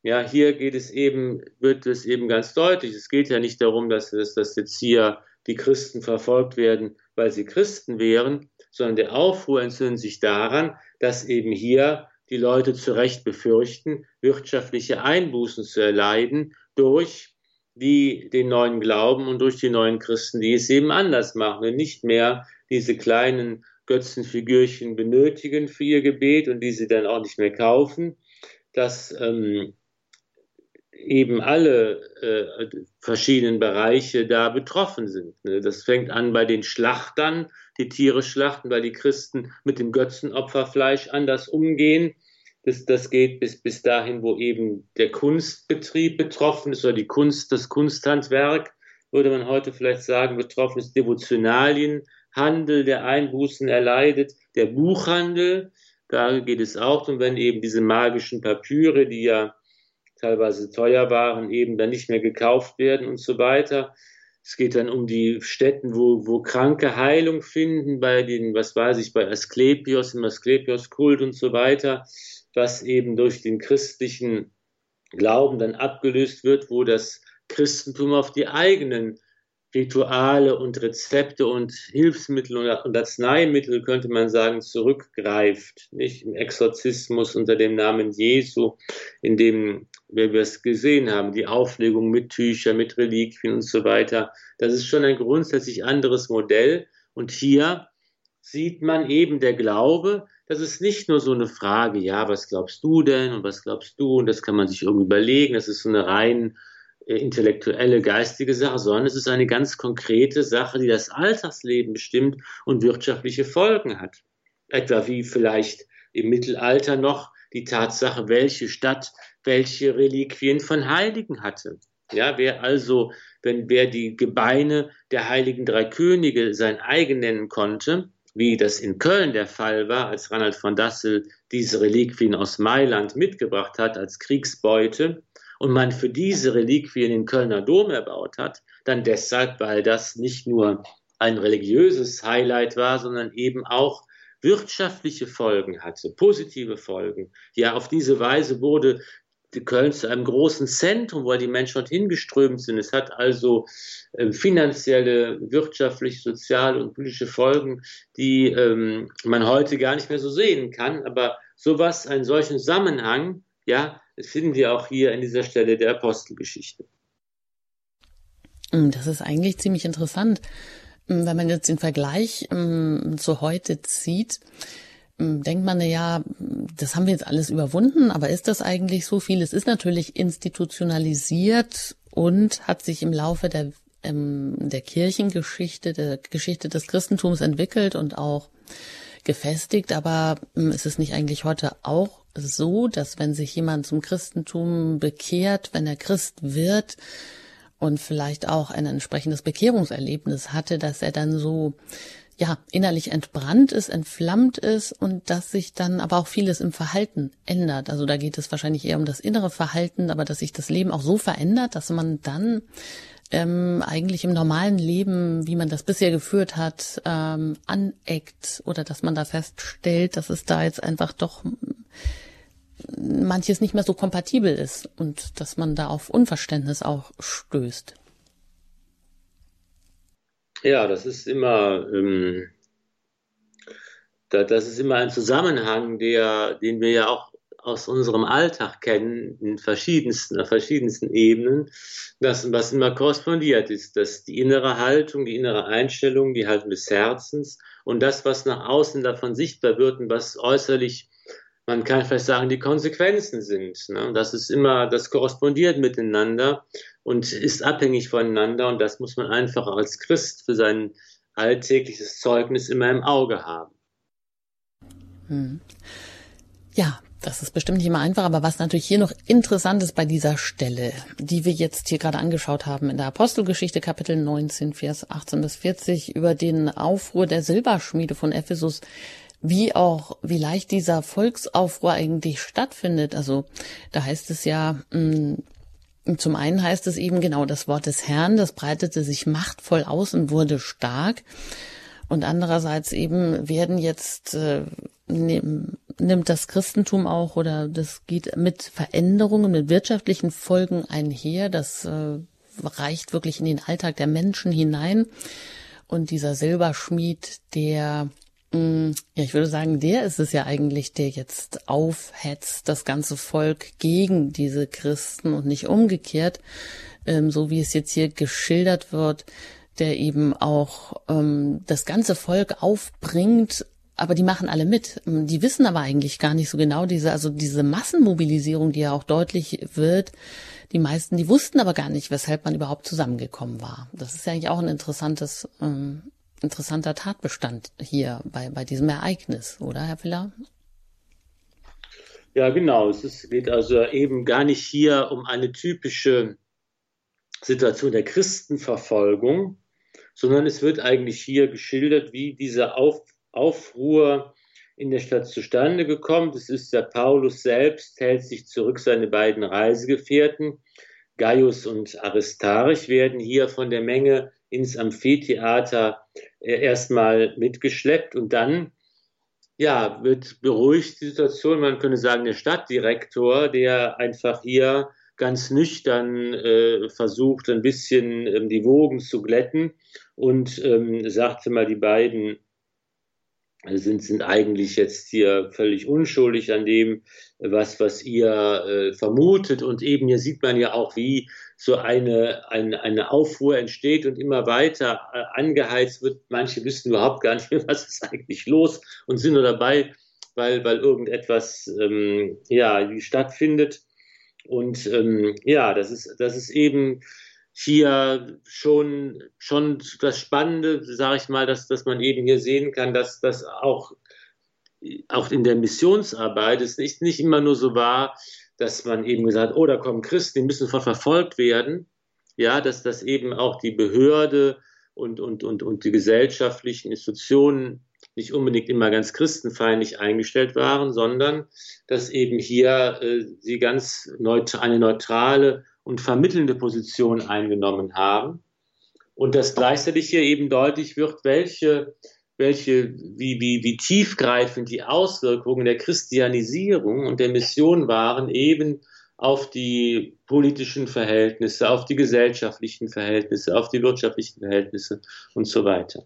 Ja, hier geht es eben, wird es eben ganz deutlich. Es geht ja nicht darum, dass, dass, dass jetzt hier die Christen verfolgt werden, weil sie Christen wären, sondern der Aufruhr entzündet sich daran, dass eben hier die Leute zu Recht befürchten, wirtschaftliche Einbußen zu erleiden durch die, den neuen Glauben und durch die neuen Christen, die es eben anders machen und nicht mehr diese kleinen Götzenfigürchen benötigen für ihr Gebet und die sie dann auch nicht mehr kaufen, dass ähm, eben alle äh, verschiedenen Bereiche da betroffen sind. Ne? Das fängt an bei den Schlachtern, die Tiere schlachten, weil die Christen mit dem Götzenopferfleisch anders umgehen. Das, das geht bis, bis dahin, wo eben der Kunstbetrieb betroffen ist oder die Kunst, das Kunsthandwerk, würde man heute vielleicht sagen, betroffen ist, Devotionalienhandel, der Einbußen erleidet, der Buchhandel, da geht es auch um, wenn eben diese magischen Papyre, die ja teilweise teuer waren, eben dann nicht mehr gekauft werden und so weiter. Es geht dann um die Städten, wo, wo Kranke Heilung finden, bei den, was weiß ich, bei Asklepios, im Asklepios-Kult und so weiter was eben durch den christlichen Glauben dann abgelöst wird, wo das Christentum auf die eigenen Rituale und Rezepte und Hilfsmittel und Arzneimittel, könnte man sagen, zurückgreift. Nicht im Exorzismus unter dem Namen Jesu, in dem wie wir es gesehen haben, die Auflegung mit Tüchern, mit Reliquien und so weiter. Das ist schon ein grundsätzlich anderes Modell. Und hier sieht man eben der Glaube, das ist nicht nur so eine Frage, ja, was glaubst du denn und was glaubst du und das kann man sich irgendwie überlegen, das ist so eine rein äh, intellektuelle, geistige Sache, sondern es ist eine ganz konkrete Sache, die das Alltagsleben bestimmt und wirtschaftliche Folgen hat. Etwa wie vielleicht im Mittelalter noch die Tatsache, welche Stadt welche Reliquien von Heiligen hatte. Ja, wer also, wenn wer die Gebeine der heiligen drei Könige sein eigen nennen konnte, wie das in Köln der Fall war, als Ranald von Dassel diese Reliquien aus Mailand mitgebracht hat als Kriegsbeute und man für diese Reliquien den Kölner Dom erbaut hat, dann deshalb, weil das nicht nur ein religiöses Highlight war, sondern eben auch wirtschaftliche Folgen hatte, positive Folgen. Ja, auf diese Weise wurde Köln zu einem großen Zentrum, wo die Menschen dorthin geströmt sind. Es hat also äh, finanzielle, wirtschaftliche, soziale und politische Folgen, die ähm, man heute gar nicht mehr so sehen kann. Aber sowas, einen solchen Zusammenhang, ja, finden wir auch hier an dieser Stelle der Apostelgeschichte. Hm, das ist eigentlich ziemlich interessant, hm, wenn man jetzt den Vergleich hm, zu heute zieht denkt man ja, das haben wir jetzt alles überwunden, aber ist das eigentlich so viel? Es ist natürlich institutionalisiert und hat sich im Laufe der, ähm, der Kirchengeschichte, der Geschichte des Christentums entwickelt und auch gefestigt, aber ähm, ist es nicht eigentlich heute auch so, dass wenn sich jemand zum Christentum bekehrt, wenn er Christ wird und vielleicht auch ein entsprechendes Bekehrungserlebnis hatte, dass er dann so ja, innerlich entbrannt ist, entflammt ist und dass sich dann aber auch vieles im Verhalten ändert. Also da geht es wahrscheinlich eher um das innere Verhalten, aber dass sich das Leben auch so verändert, dass man dann ähm, eigentlich im normalen Leben, wie man das bisher geführt hat, ähm, aneckt oder dass man da feststellt, dass es da jetzt einfach doch manches nicht mehr so kompatibel ist und dass man da auf Unverständnis auch stößt. Ja, das ist immer, ähm, da, das ist immer ein Zusammenhang, der, den wir ja auch aus unserem Alltag kennen, in verschiedensten, auf verschiedensten Ebenen, das, was immer korrespondiert ist, dass die innere Haltung, die innere Einstellung, die Haltung des Herzens und das, was nach außen davon sichtbar wird und was äußerlich man kann vielleicht sagen, die Konsequenzen sind. Ne? Das ist immer, das korrespondiert miteinander und ist abhängig voneinander und das muss man einfach als Christ für sein alltägliches Zeugnis immer im Auge haben. Hm. Ja, das ist bestimmt nicht immer einfach, aber was natürlich hier noch interessant ist bei dieser Stelle, die wir jetzt hier gerade angeschaut haben in der Apostelgeschichte Kapitel 19, Vers 18 bis 40 über den Aufruhr der Silberschmiede von Ephesus, wie auch, wie leicht dieser Volksaufruhr eigentlich stattfindet. Also da heißt es ja, mm, zum einen heißt es eben genau das Wort des Herrn, das breitete sich machtvoll aus und wurde stark. Und andererseits eben werden jetzt, äh, nimmt das Christentum auch oder das geht mit Veränderungen, mit wirtschaftlichen Folgen einher. Das äh, reicht wirklich in den Alltag der Menschen hinein. Und dieser Silberschmied, der ja, ich würde sagen, der ist es ja eigentlich, der jetzt aufhetzt, das ganze Volk gegen diese Christen und nicht umgekehrt, ähm, so wie es jetzt hier geschildert wird, der eben auch ähm, das ganze Volk aufbringt, aber die machen alle mit. Ähm, die wissen aber eigentlich gar nicht so genau diese, also diese Massenmobilisierung, die ja auch deutlich wird. Die meisten, die wussten aber gar nicht, weshalb man überhaupt zusammengekommen war. Das ist ja eigentlich auch ein interessantes ähm, interessanter Tatbestand hier bei, bei diesem Ereignis, oder, Herr Viller? Ja, genau. Es geht also eben gar nicht hier um eine typische Situation der Christenverfolgung, sondern es wird eigentlich hier geschildert, wie diese Auf, Aufruhr in der Stadt zustande gekommen. Das ist der Paulus selbst, hält sich zurück, seine beiden Reisegefährten, Gaius und Aristarch, werden hier von der Menge ins Amphitheater äh, erstmal mitgeschleppt und dann ja, wird beruhigt die Situation. Man könnte sagen, der Stadtdirektor, der einfach hier ganz nüchtern äh, versucht, ein bisschen ähm, die Wogen zu glätten und ähm, sagte mal, die beiden sind, sind eigentlich jetzt hier völlig unschuldig an dem, was, was ihr äh, vermutet. Und eben hier sieht man ja auch, wie so eine, eine, eine Aufruhr entsteht und immer weiter äh, angeheizt wird. Manche wissen überhaupt gar nicht mehr, (laughs) was ist eigentlich los und sind nur dabei, weil, weil irgendetwas ähm, ja, stattfindet. Und ähm, ja, das ist, das ist eben hier schon, schon das Spannende, sage ich mal, dass, dass man eben hier sehen kann, dass das auch, auch in der Missionsarbeit es nicht, nicht immer nur so war, dass man eben gesagt oh, da kommen Christen, die müssen sofort verfolgt werden. Ja, dass das eben auch die Behörde und, und, und, und die gesellschaftlichen Institutionen nicht unbedingt immer ganz christenfeindlich eingestellt waren, sondern dass eben hier äh, sie ganz neut eine neutrale und vermittelnde Position eingenommen haben. Und dass gleichzeitig hier eben deutlich wird, welche, welche, wie, wie, wie tiefgreifend die Auswirkungen der Christianisierung und der Mission waren, eben auf die politischen Verhältnisse, auf die gesellschaftlichen Verhältnisse, auf die wirtschaftlichen Verhältnisse und so weiter.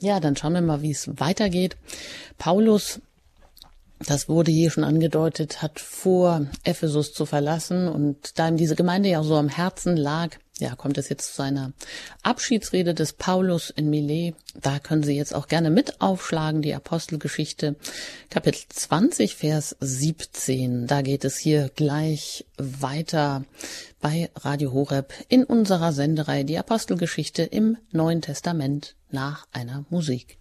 Ja, dann schauen wir mal, wie es weitergeht. Paulus, das wurde hier schon angedeutet, hat vor, Ephesus zu verlassen und da ihm diese Gemeinde ja so am Herzen lag, ja, kommt es jetzt zu seiner Abschiedsrede des Paulus in Milet. Da können Sie jetzt auch gerne mit aufschlagen, die Apostelgeschichte, Kapitel 20, Vers 17. Da geht es hier gleich weiter bei Radio Horeb in unserer Senderei die Apostelgeschichte im Neuen Testament nach einer Musik.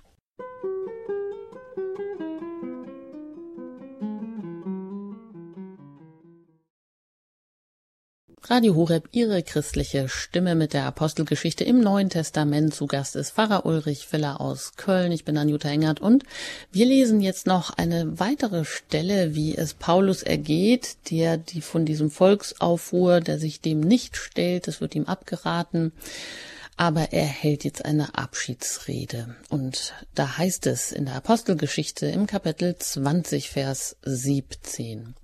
Radio Horeb, Ihre christliche Stimme mit der Apostelgeschichte im Neuen Testament. Zu Gast ist Pfarrer Ulrich Filler aus Köln. Ich bin Anjuta Engert und wir lesen jetzt noch eine weitere Stelle, wie es Paulus ergeht, der die von diesem Volksaufruhr, der sich dem nicht stellt, es wird ihm abgeraten. Aber er hält jetzt eine Abschiedsrede. Und da heißt es in der Apostelgeschichte im Kapitel 20, Vers 17.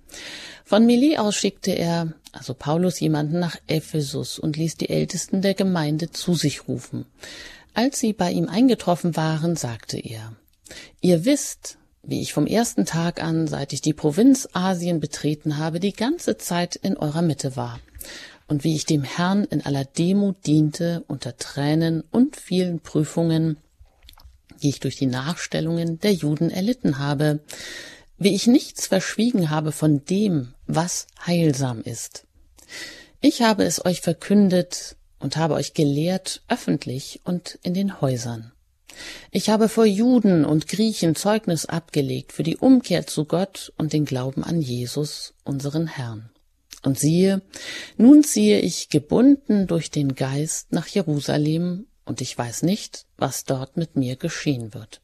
Von Milet aus schickte er, also Paulus, jemanden nach Ephesus und ließ die Ältesten der Gemeinde zu sich rufen. Als sie bei ihm eingetroffen waren, sagte er, Ihr wisst, wie ich vom ersten Tag an, seit ich die Provinz Asien betreten habe, die ganze Zeit in eurer Mitte war und wie ich dem Herrn in aller Demut diente unter Tränen und vielen Prüfungen, die ich durch die Nachstellungen der Juden erlitten habe, wie ich nichts verschwiegen habe von dem, was heilsam ist. Ich habe es euch verkündet und habe euch gelehrt öffentlich und in den Häusern. Ich habe vor Juden und Griechen Zeugnis abgelegt für die Umkehr zu Gott und den Glauben an Jesus, unseren Herrn. Und siehe, nun ziehe ich gebunden durch den Geist nach Jerusalem, und ich weiß nicht, was dort mit mir geschehen wird.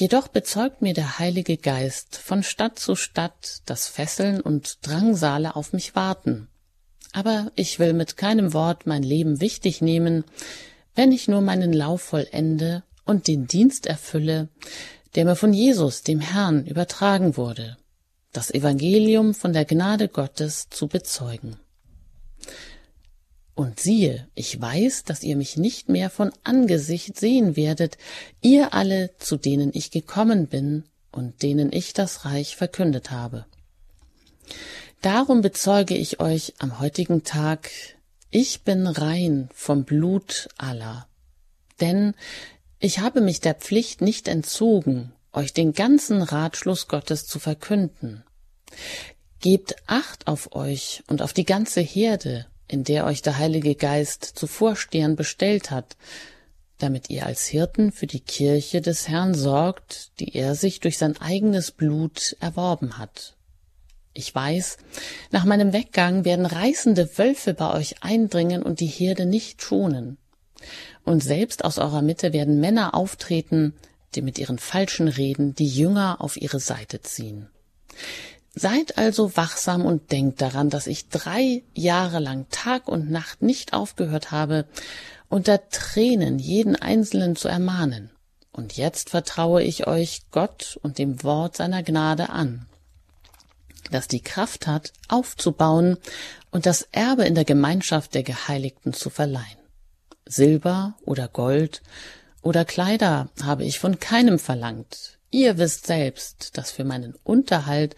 Jedoch bezeugt mir der Heilige Geist von Stadt zu Stadt, dass Fesseln und Drangsale auf mich warten. Aber ich will mit keinem Wort mein Leben wichtig nehmen, wenn ich nur meinen Lauf vollende und den Dienst erfülle, der mir von Jesus, dem Herrn, übertragen wurde, das Evangelium von der Gnade Gottes zu bezeugen. Und siehe, ich weiß, dass ihr mich nicht mehr von Angesicht sehen werdet, ihr alle, zu denen ich gekommen bin und denen ich das Reich verkündet habe. Darum bezeuge ich euch am heutigen Tag, ich bin rein vom Blut aller. Denn ich habe mich der Pflicht nicht entzogen, euch den ganzen Ratschluss Gottes zu verkünden. Gebt Acht auf euch und auf die ganze Herde, in der euch der Heilige Geist zu Vorstehern bestellt hat, damit ihr als Hirten für die Kirche des Herrn sorgt, die er sich durch sein eigenes Blut erworben hat. Ich weiß, nach meinem Weggang werden reißende Wölfe bei euch eindringen und die Herde nicht schonen. Und selbst aus eurer Mitte werden Männer auftreten, die mit ihren falschen Reden die Jünger auf ihre Seite ziehen. Seid also wachsam und denkt daran, dass ich drei Jahre lang Tag und Nacht nicht aufgehört habe, unter Tränen jeden Einzelnen zu ermahnen. Und jetzt vertraue ich euch Gott und dem Wort seiner Gnade an, das die Kraft hat, aufzubauen und das Erbe in der Gemeinschaft der Geheiligten zu verleihen. Silber oder Gold oder Kleider habe ich von keinem verlangt. Ihr wisst selbst, dass für meinen Unterhalt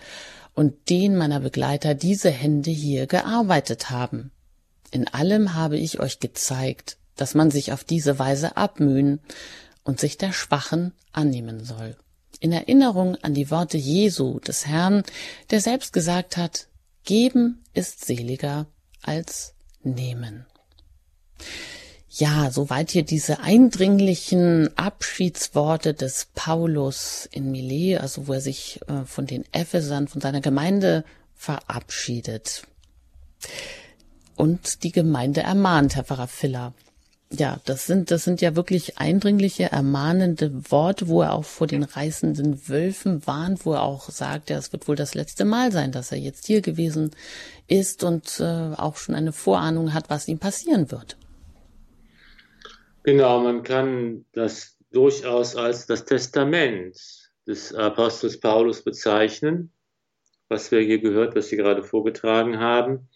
und den meiner Begleiter diese Hände hier gearbeitet haben. In allem habe ich euch gezeigt, dass man sich auf diese Weise abmühen und sich der Schwachen annehmen soll. In Erinnerung an die Worte Jesu, des Herrn, der selbst gesagt hat, geben ist seliger als nehmen. Ja, soweit hier diese eindringlichen Abschiedsworte des Paulus in Milet, also wo er sich äh, von den Ephesern, von seiner Gemeinde verabschiedet. Und die Gemeinde ermahnt, Herr Pfarrer Filler. Ja, das sind, das sind ja wirklich eindringliche, ermahnende Worte, wo er auch vor den reißenden Wölfen warnt, wo er auch sagt, ja, es wird wohl das letzte Mal sein, dass er jetzt hier gewesen ist und äh, auch schon eine Vorahnung hat, was ihm passieren wird. Genau, man kann das durchaus als das Testament des Apostels Paulus bezeichnen, was wir hier gehört, was Sie gerade vorgetragen haben.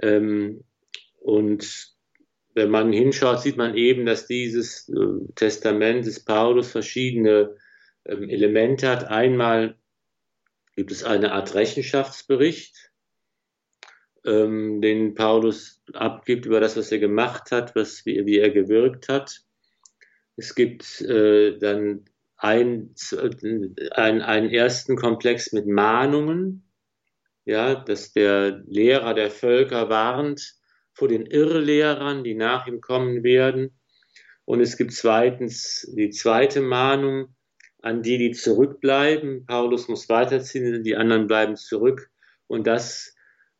Ähm, und wenn man hinschaut, sieht man eben, dass dieses äh, Testament des Paulus verschiedene ähm, Elemente hat. Einmal gibt es eine Art Rechenschaftsbericht, ähm, den Paulus abgibt über das, was er gemacht hat, was, wie, wie er gewirkt hat. Es gibt äh, dann ein, ein, einen ersten Komplex mit Mahnungen, ja, dass der Lehrer der Völker warnt vor den Irrlehrern, die nach ihm kommen werden. Und es gibt zweitens die zweite Mahnung an die, die zurückbleiben. Paulus muss weiterziehen, die anderen bleiben zurück. Und das,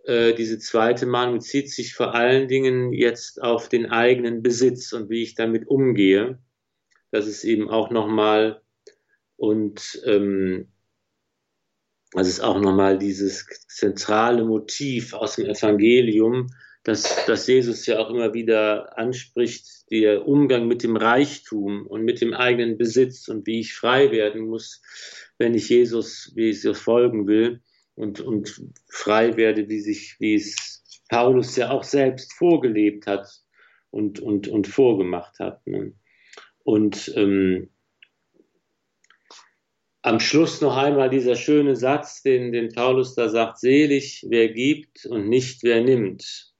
äh, diese zweite Mahnung bezieht sich vor allen Dingen jetzt auf den eigenen Besitz und wie ich damit umgehe. Das ist eben auch nochmal und ähm, das ist auch nochmal dieses zentrale Motiv aus dem Evangelium, dass, dass Jesus ja auch immer wieder anspricht, der Umgang mit dem Reichtum und mit dem eigenen Besitz und wie ich frei werden muss, wenn ich Jesus, wie ich so folgen will und, und frei werde, wie sich, wie es Paulus ja auch selbst vorgelebt hat und, und, und vorgemacht hat. Ne? Und ähm, am Schluss noch einmal dieser schöne Satz, den, den Paulus da sagt, selig, wer gibt und nicht wer nimmt.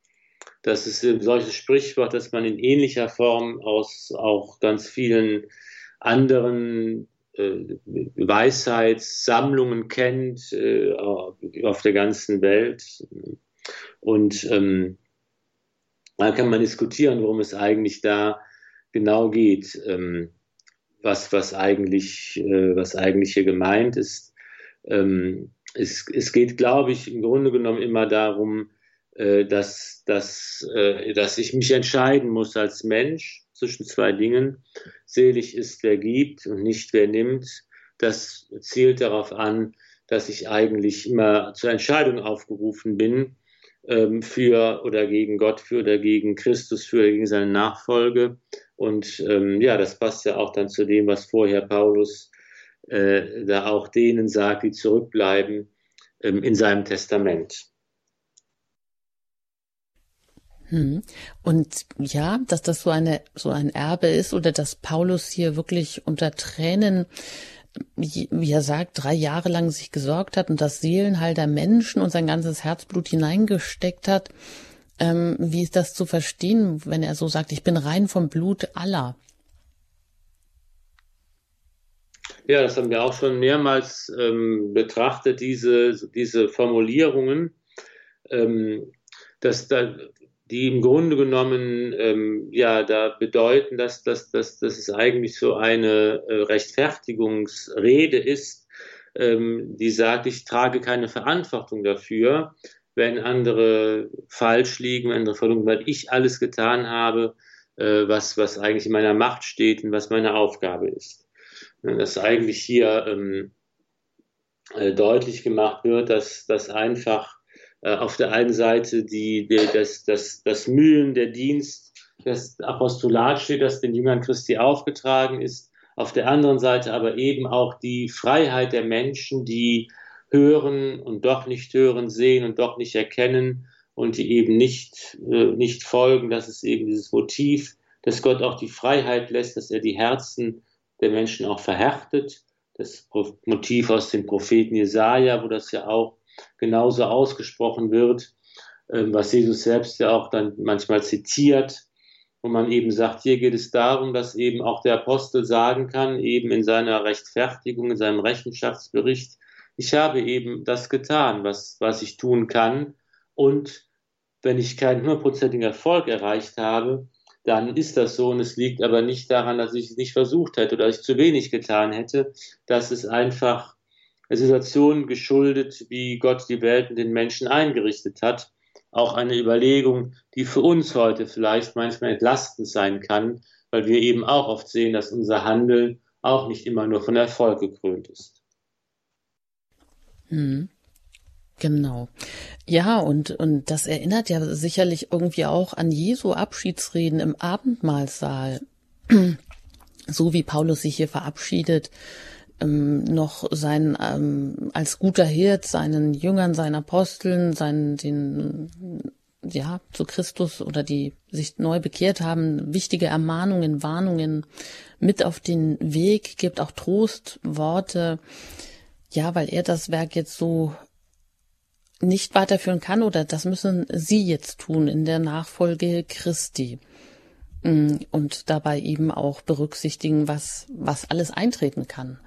Das ist ein solches Sprichwort, das man in ähnlicher Form aus auch ganz vielen anderen Weisheitssammlungen kennt äh, auf der ganzen Welt. Und ähm, da kann man diskutieren, worum es eigentlich da genau geht, ähm, was, was, eigentlich, äh, was eigentlich hier gemeint ist. Ähm, es, es geht, glaube ich, im Grunde genommen immer darum, äh, dass, dass, äh, dass ich mich entscheiden muss als Mensch zwischen zwei Dingen. Selig ist, wer gibt und nicht wer nimmt. Das zielt darauf an, dass ich eigentlich immer zur Entscheidung aufgerufen bin, ähm, für oder gegen Gott, für oder gegen Christus, für oder gegen seine Nachfolge. Und ähm, ja, das passt ja auch dann zu dem, was vorher Paulus äh, da auch denen sagt, die zurückbleiben ähm, in seinem Testament. Hm. Und ja, dass das so eine so ein Erbe ist oder dass Paulus hier wirklich unter Tränen, wie er sagt, drei Jahre lang sich gesorgt hat und das Seelenheil der Menschen und sein ganzes Herzblut hineingesteckt hat. Ähm, wie ist das zu verstehen, wenn er so sagt, ich bin rein vom Blut aller? Ja, das haben wir auch schon mehrmals ähm, betrachtet, diese, diese Formulierungen. Ähm, dass da die im Grunde genommen ähm, ja da bedeuten, dass, dass, dass, dass es eigentlich so eine äh, Rechtfertigungsrede ist, ähm, die sagt, ich trage keine Verantwortung dafür, wenn andere falsch liegen, andere verloren, weil ich alles getan habe, äh, was, was eigentlich in meiner Macht steht und was meine Aufgabe ist. Dass eigentlich hier ähm, äh, deutlich gemacht wird, dass, dass einfach auf der einen Seite die, die, das, das, das Mühlen, der Dienst, das Apostolat steht, das den Jüngern Christi aufgetragen ist. Auf der anderen Seite aber eben auch die Freiheit der Menschen, die hören und doch nicht hören, sehen und doch nicht erkennen und die eben nicht, äh, nicht folgen. Das ist eben dieses Motiv, dass Gott auch die Freiheit lässt, dass er die Herzen der Menschen auch verhärtet. Das Motiv aus dem Propheten Jesaja, wo das ja auch genauso ausgesprochen wird, ähm, was Jesus selbst ja auch dann manchmal zitiert, wo man eben sagt, hier geht es darum, dass eben auch der Apostel sagen kann, eben in seiner Rechtfertigung, in seinem Rechenschaftsbericht, ich habe eben das getan, was, was ich tun kann. Und wenn ich keinen hundertprozentigen Erfolg erreicht habe, dann ist das so. Und es liegt aber nicht daran, dass ich es nicht versucht hätte oder dass ich zu wenig getan hätte. Das ist einfach Situation geschuldet, wie Gott die Welt und den Menschen eingerichtet hat. auch eine Überlegung, die für uns heute vielleicht manchmal entlastend sein kann, weil wir eben auch oft sehen, dass unser Handeln auch nicht immer nur von Erfolg gekrönt ist. Hm. Genau. Ja, und, und das erinnert ja sicherlich irgendwie auch an Jesu Abschiedsreden im Abendmahlsaal. (clears throat) so wie Paulus sich hier verabschiedet, ähm, noch sein, ähm, als guter Hirt seinen Jüngern, seinen Aposteln, seinen, den, ja, zu Christus oder die sich neu bekehrt haben, wichtige Ermahnungen, Warnungen mit auf den Weg gibt, auch Trostworte. Ja, weil er das Werk jetzt so nicht weiterführen kann oder das müssen Sie jetzt tun in der Nachfolge Christi und dabei eben auch berücksichtigen, was, was alles eintreten kann.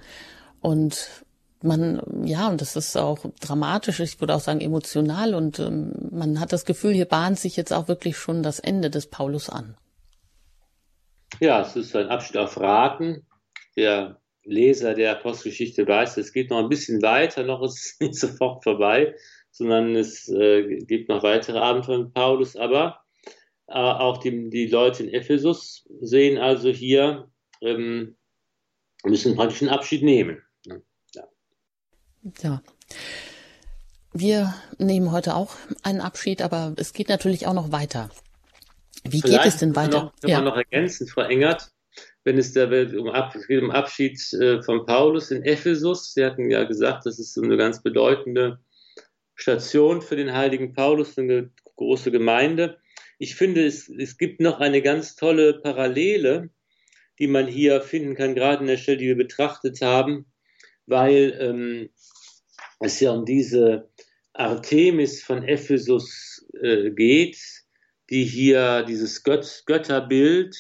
Und man, ja, und das ist auch dramatisch, ich würde auch sagen emotional und ähm, man hat das Gefühl, hier bahnt sich jetzt auch wirklich schon das Ende des Paulus an. Ja, es ist ein Abschnitt auf Raten. Der Leser der Apostelgeschichte weiß, es geht noch ein bisschen weiter, noch ist es (laughs) nicht sofort vorbei sondern es äh, gibt noch weitere Abenteuer mit Paulus, aber äh, auch die, die Leute in Ephesus sehen also hier, ähm, müssen praktisch einen Abschied nehmen. Ja. ja. Wir nehmen heute auch einen Abschied, aber es geht natürlich auch noch weiter. Wie Vielleicht geht es denn weiter? Noch, kann ja. man noch ergänzen, Frau Engert, wenn es da um, Ab, um Abschied äh, von Paulus in Ephesus, Sie hatten ja gesagt, das ist so eine ganz bedeutende Station für den heiligen Paulus, eine große Gemeinde. Ich finde, es, es gibt noch eine ganz tolle Parallele, die man hier finden kann, gerade in der Stelle, die wir betrachtet haben, weil ähm, es ja um diese Artemis von Ephesus äh, geht, die hier dieses Gött Götterbild,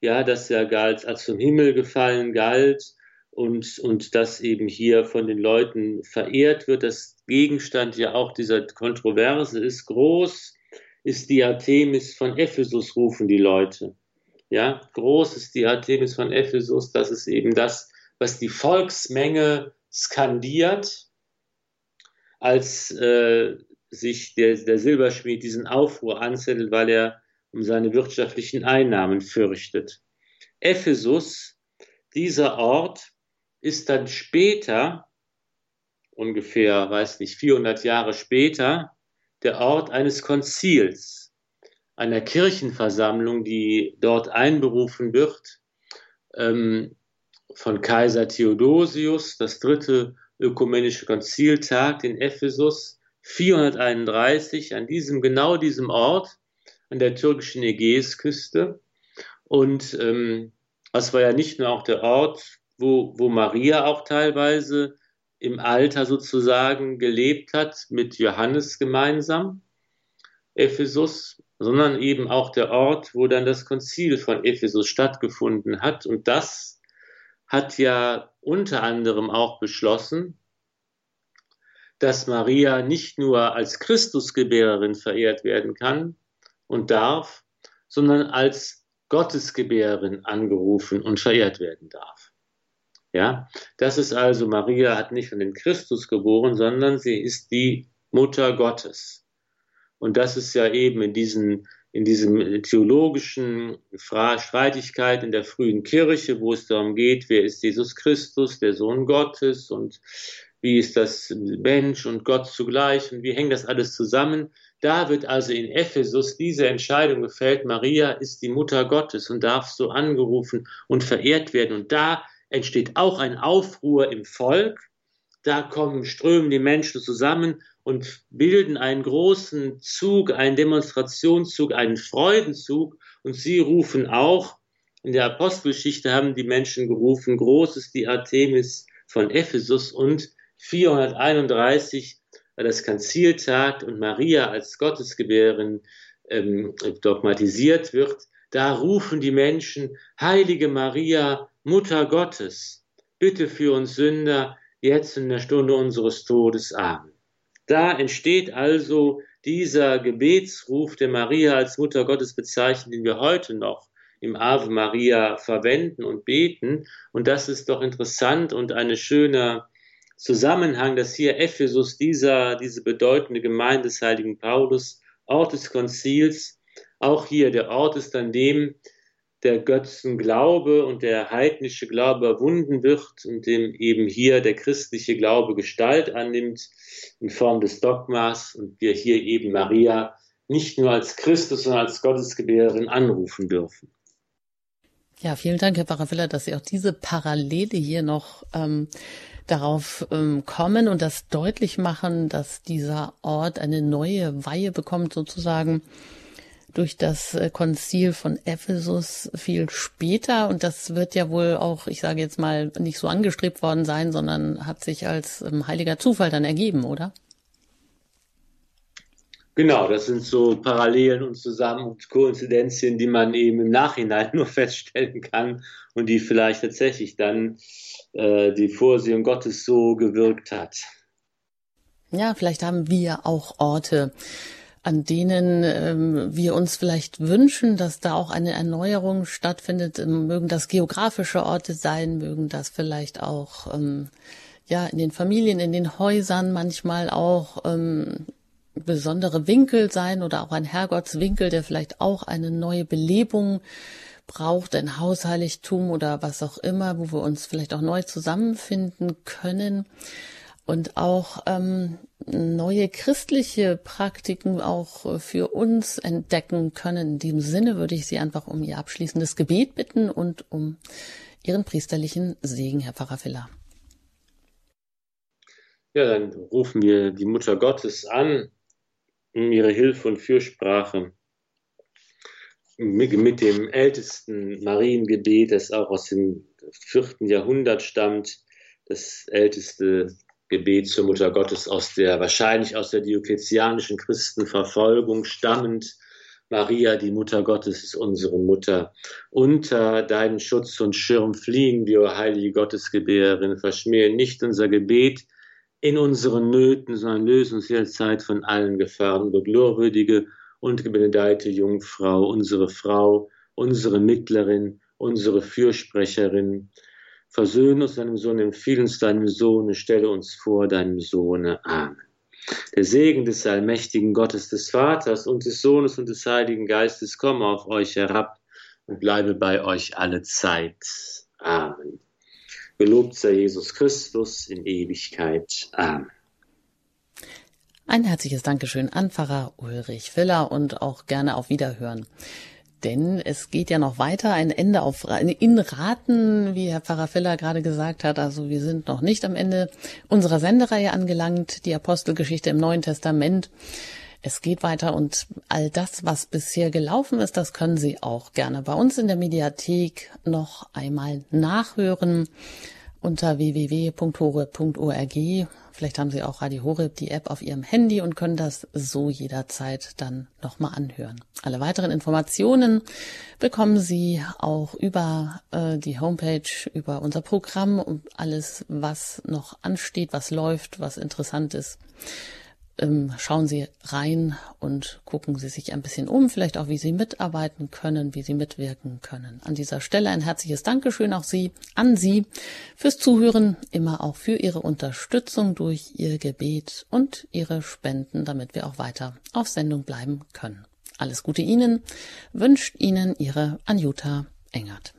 ja, das ja galt, als vom Himmel gefallen galt, und, und das eben hier von den Leuten verehrt wird. Das Gegenstand ja auch dieser Kontroverse ist groß, ist die Artemis von Ephesus, rufen die Leute. Ja, groß ist die Artemis von Ephesus, das ist eben das, was die Volksmenge skandiert, als äh, sich der, der Silberschmied diesen Aufruhr anzettelt, weil er um seine wirtschaftlichen Einnahmen fürchtet. Ephesus, dieser Ort, ist dann später, ungefähr, weiß nicht, 400 Jahre später, der Ort eines Konzils, einer Kirchenversammlung, die dort einberufen wird ähm, von Kaiser Theodosius. Das dritte ökumenische Konzil tagt in Ephesus 431 an diesem genau diesem Ort an der türkischen Ägäisküste. Und ähm, das war ja nicht nur auch der Ort, wo, wo Maria auch teilweise im Alter sozusagen gelebt hat mit Johannes gemeinsam, Ephesus, sondern eben auch der Ort, wo dann das Konzil von Ephesus stattgefunden hat. Und das hat ja unter anderem auch beschlossen, dass Maria nicht nur als Christusgebärerin verehrt werden kann und darf, sondern als Gottesgebärerin angerufen und verehrt werden darf. Ja, das ist also, Maria hat nicht von den Christus geboren, sondern sie ist die Mutter Gottes. Und das ist ja eben in diesen, in diesem theologischen Streitigkeit in der frühen Kirche, wo es darum geht, wer ist Jesus Christus, der Sohn Gottes und wie ist das Mensch und Gott zugleich und wie hängt das alles zusammen? Da wird also in Ephesus diese Entscheidung gefällt, Maria ist die Mutter Gottes und darf so angerufen und verehrt werden. Und da entsteht auch ein Aufruhr im Volk. Da kommen, strömen die Menschen zusammen und bilden einen großen Zug, einen Demonstrationszug, einen Freudenzug. Und sie rufen auch, in der Apostelgeschichte haben die Menschen gerufen, groß ist die Artemis von Ephesus und 431 das Kanzil tagt und Maria als Gottesgebärin ähm, dogmatisiert wird, da rufen die Menschen, Heilige Maria, Mutter Gottes, bitte für uns Sünder, jetzt in der Stunde unseres Todes. Amen. Da entsteht also dieser Gebetsruf, der Maria als Mutter Gottes bezeichnet, den wir heute noch im Ave Maria verwenden und beten. Und das ist doch interessant und ein schöner Zusammenhang, dass hier Ephesus, dieser, diese bedeutende Gemeinde des heiligen Paulus, Ort des Konzils. Auch hier der Ort ist an dem der Götzenglaube und der heidnische Glaube erwunden wird und dem eben hier der christliche Glaube Gestalt annimmt in Form des Dogmas und wir hier eben Maria nicht nur als Christus, sondern als Gottesgebärerin anrufen dürfen. Ja, vielen Dank, Herr Pfarrer dass Sie auch diese Parallele hier noch ähm, darauf ähm, kommen und das deutlich machen, dass dieser Ort eine neue Weihe bekommt, sozusagen durch das äh, Konzil von Ephesus viel später. Und das wird ja wohl auch, ich sage jetzt mal, nicht so angestrebt worden sein, sondern hat sich als ähm, heiliger Zufall dann ergeben, oder? Genau, das sind so Parallelen und Zusammen- und Koinzidenzien, die man eben im Nachhinein (laughs) nur feststellen kann und die vielleicht tatsächlich dann äh, die Vorsehung Gottes so gewirkt hat. Ja, vielleicht haben wir auch Orte, an denen ähm, wir uns vielleicht wünschen, dass da auch eine Erneuerung stattfindet. Ähm, mögen das geografische Orte sein, mögen das vielleicht auch ähm, ja in den Familien, in den Häusern manchmal auch ähm, besondere Winkel sein oder auch ein Herrgottswinkel, der vielleicht auch eine neue Belebung braucht, ein Hausheiligtum oder was auch immer, wo wir uns vielleicht auch neu zusammenfinden können und auch ähm, neue christliche Praktiken auch für uns entdecken können. In diesem Sinne würde ich Sie einfach um Ihr abschließendes Gebet bitten und um Ihren priesterlichen Segen, Herr Pfarrer Filler. Ja, dann rufen wir die Mutter Gottes an, um ihre Hilfe und Fürsprache mit, mit dem ältesten Mariengebet, das auch aus dem vierten Jahrhundert stammt, das älteste Gebet zur Mutter Gottes aus der, wahrscheinlich aus der diokletianischen Christenverfolgung stammend. Maria, die Mutter Gottes, ist unsere Mutter. Unter deinen Schutz und Schirm fliehen wir, heilige Gottesgebärerin, verschmähe nicht unser Gebet in unseren Nöten, sondern löse uns jederzeit von allen Gefahren. Beglorwürdige und gebenedeite Jungfrau, unsere Frau, unsere Mittlerin, unsere Fürsprecherin, Versöhne uns deinem Sohn, empfiehl uns deinem Sohn, stelle uns vor deinem Sohne. Amen. Der Segen des allmächtigen Gottes, des Vaters und des Sohnes und des Heiligen Geistes komme auf euch herab und bleibe bei euch alle Zeit. Amen. Gelobt sei Jesus Christus in Ewigkeit. Amen. Ein herzliches Dankeschön an Pfarrer Ulrich Filler und auch gerne auf Wiederhören. Denn es geht ja noch weiter, ein Ende auf in Raten, wie Herr Pfarrer Filler gerade gesagt hat. Also wir sind noch nicht am Ende unserer Sendereihe angelangt, die Apostelgeschichte im Neuen Testament. Es geht weiter und all das, was bisher gelaufen ist, das können Sie auch gerne bei uns in der Mediathek noch einmal nachhören unter www.hore.org. Vielleicht haben Sie auch Radio Horeb, die App auf Ihrem Handy und können das so jederzeit dann nochmal anhören. Alle weiteren Informationen bekommen Sie auch über äh, die Homepage, über unser Programm und alles, was noch ansteht, was läuft, was interessant ist ähm, schauen Sie rein und gucken Sie sich ein bisschen um, vielleicht auch, wie Sie mitarbeiten können, wie Sie mitwirken können. An dieser Stelle ein herzliches Dankeschön auch Sie, an Sie fürs Zuhören, immer auch für Ihre Unterstützung durch Ihr Gebet und Ihre Spenden, damit wir auch weiter auf Sendung bleiben können. Alles Gute Ihnen, wünscht Ihnen Ihre Anjuta Engert.